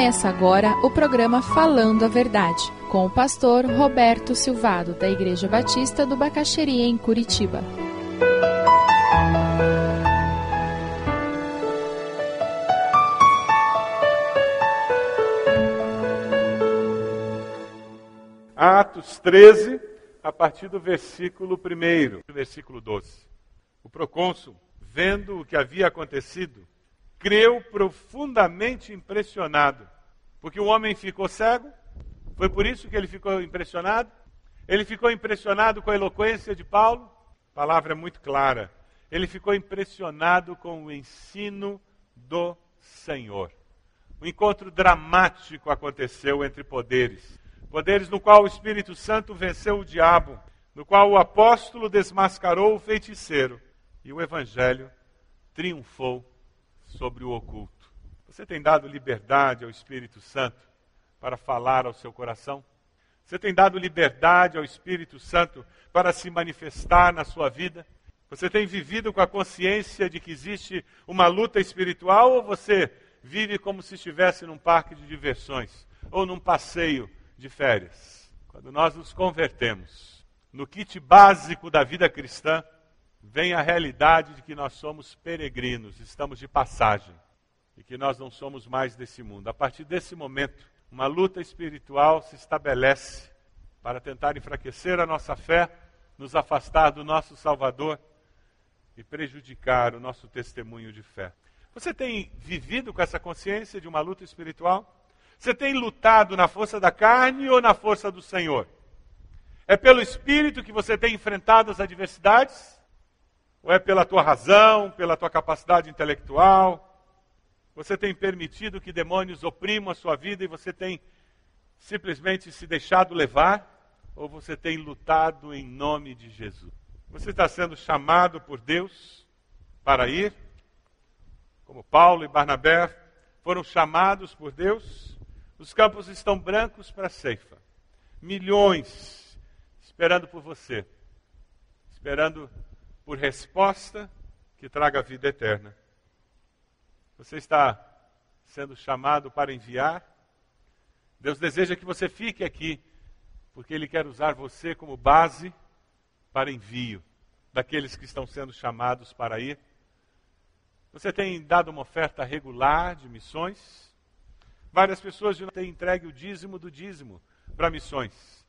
Começa agora o programa Falando a Verdade, com o pastor Roberto Silvado, da Igreja Batista do Bacaxeria, em Curitiba. Atos 13, a partir do versículo 1, versículo 12. O procônsul, vendo o que havia acontecido, creu profundamente impressionado, porque o homem ficou cego, foi por isso que ele ficou impressionado. Ele ficou impressionado com a eloquência de Paulo, palavra é muito clara. Ele ficou impressionado com o ensino do Senhor. Um encontro dramático aconteceu entre poderes. Poderes no qual o Espírito Santo venceu o diabo, no qual o apóstolo desmascarou o feiticeiro e o evangelho triunfou sobre o oculto. Você tem dado liberdade ao Espírito Santo para falar ao seu coração? Você tem dado liberdade ao Espírito Santo para se manifestar na sua vida? Você tem vivido com a consciência de que existe uma luta espiritual ou você vive como se estivesse num parque de diversões ou num passeio de férias? Quando nós nos convertemos no kit básico da vida cristã, vem a realidade de que nós somos peregrinos, estamos de passagem e que nós não somos mais desse mundo. A partir desse momento, uma luta espiritual se estabelece para tentar enfraquecer a nossa fé, nos afastar do nosso Salvador e prejudicar o nosso testemunho de fé. Você tem vivido com essa consciência de uma luta espiritual? Você tem lutado na força da carne ou na força do Senhor? É pelo Espírito que você tem enfrentado as adversidades? Ou é pela tua razão, pela tua capacidade intelectual? Você tem permitido que demônios oprimam a sua vida e você tem simplesmente se deixado levar? Ou você tem lutado em nome de Jesus? Você está sendo chamado por Deus para ir? Como Paulo e Barnabé foram chamados por Deus? Os campos estão brancos para a ceifa. Milhões esperando por você. Esperando por resposta que traga vida eterna. Você está sendo chamado para enviar. Deus deseja que você fique aqui, porque Ele quer usar você como base para envio daqueles que estão sendo chamados para ir. Você tem dado uma oferta regular de missões. Várias pessoas já têm entregue o dízimo do dízimo para missões.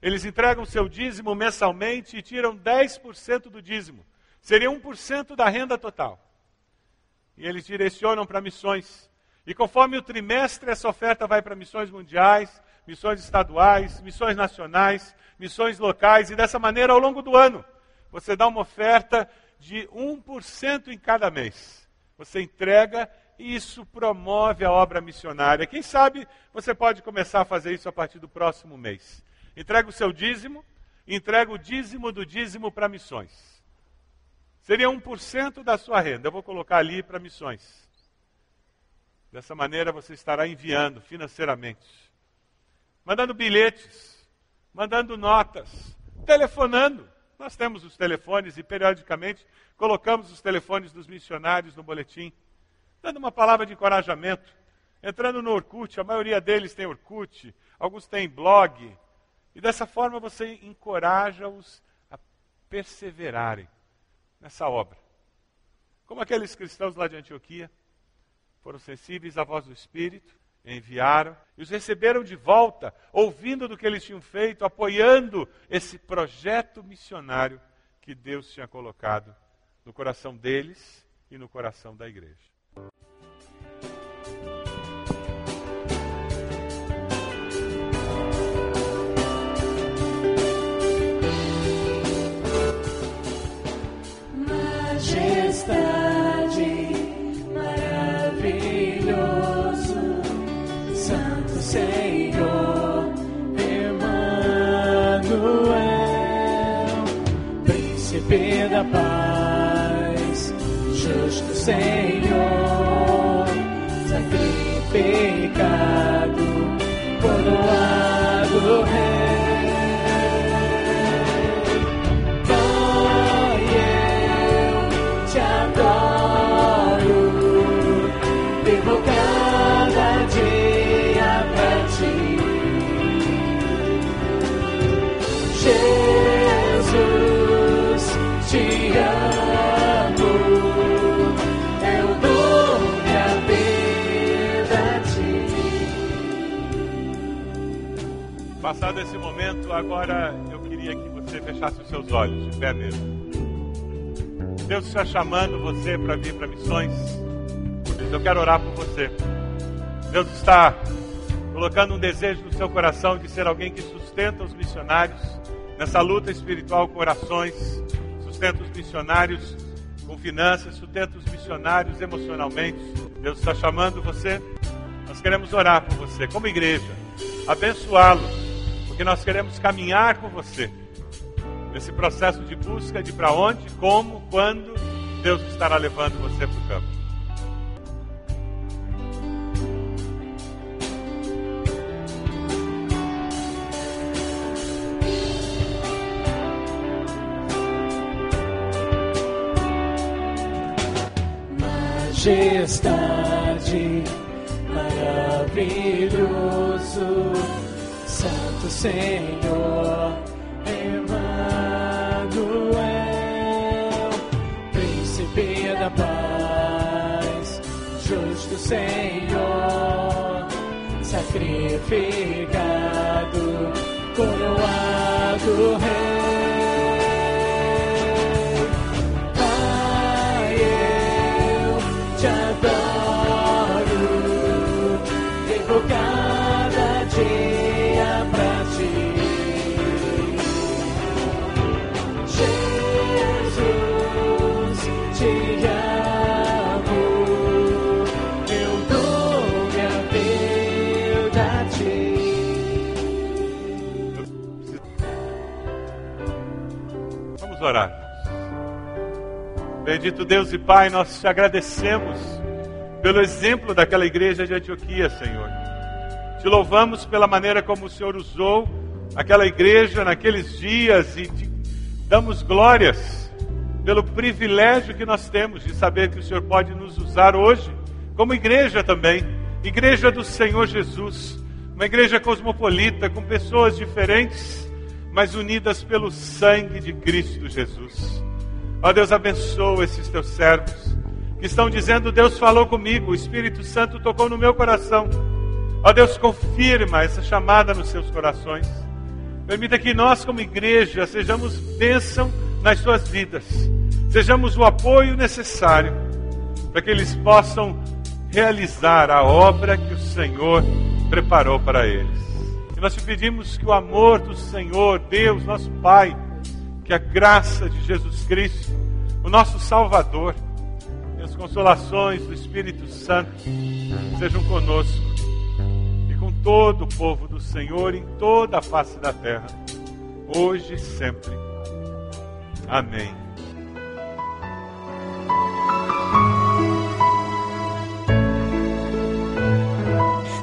Eles entregam seu dízimo mensalmente e tiram 10% do dízimo. Seria 1% da renda total. E eles direcionam para missões. E conforme o trimestre, essa oferta vai para missões mundiais, missões estaduais, missões nacionais, missões locais. E dessa maneira, ao longo do ano, você dá uma oferta de 1% em cada mês. Você entrega e isso promove a obra missionária. Quem sabe você pode começar a fazer isso a partir do próximo mês. Entrega o seu dízimo, entrega o dízimo do dízimo para missões. Seria 1% da sua renda. Eu vou colocar ali para missões. Dessa maneira você estará enviando financeiramente, mandando bilhetes, mandando notas, telefonando. Nós temos os telefones e periodicamente colocamos os telefones dos missionários no boletim, dando uma palavra de encorajamento, entrando no Orkut, a maioria deles tem Orkut, alguns têm blog, e dessa forma você encoraja-os a perseverarem nessa obra. Como aqueles cristãos lá de Antioquia foram sensíveis à voz do Espírito, enviaram e os receberam de volta, ouvindo do que eles tinham feito, apoiando esse projeto missionário que Deus tinha colocado no coração deles e no coração da igreja. Da paz, justo Senhor, sacrificado, coroado Rei. Passado esse momento, agora eu queria que você fechasse os seus olhos, de pé mesmo. Deus está chamando você para vir para missões. Eu quero orar por você. Deus está colocando um desejo no seu coração de ser alguém que sustenta os missionários nessa luta espiritual com orações, sustenta os missionários com finanças, sustenta os missionários emocionalmente. Deus está chamando você. Nós queremos orar por você, como igreja, abençoá-lo, porque nós queremos caminhar com você nesse processo de busca de para onde, como, quando Deus estará levando você para o campo. majestade, maravilhoso, Senhor, Emmanuel, Príncipe da paz, justo Senhor, sacrificado, coroado Rei. Orar. Bendito Deus e Pai, nós te agradecemos pelo exemplo daquela igreja de Antioquia, Senhor. Te louvamos pela maneira como o Senhor usou aquela igreja naqueles dias e te damos glórias pelo privilégio que nós temos de saber que o Senhor pode nos usar hoje como igreja também, igreja do Senhor Jesus, uma igreja cosmopolita com pessoas diferentes, mas unidas pelo sangue de Cristo Jesus. Ó Deus, abençoa esses teus servos que estão dizendo: Deus falou comigo, o Espírito Santo tocou no meu coração. Ó Deus, confirma essa chamada nos seus corações. Permita que nós, como igreja, sejamos bênção nas suas vidas, sejamos o apoio necessário para que eles possam realizar a obra que o Senhor preparou para eles. Nós te pedimos que o amor do Senhor, Deus, nosso Pai, que a graça de Jesus Cristo, o nosso Salvador, e as consolações do Espírito Santo sejam conosco e com todo o povo do Senhor em toda a face da terra, hoje e sempre. Amém.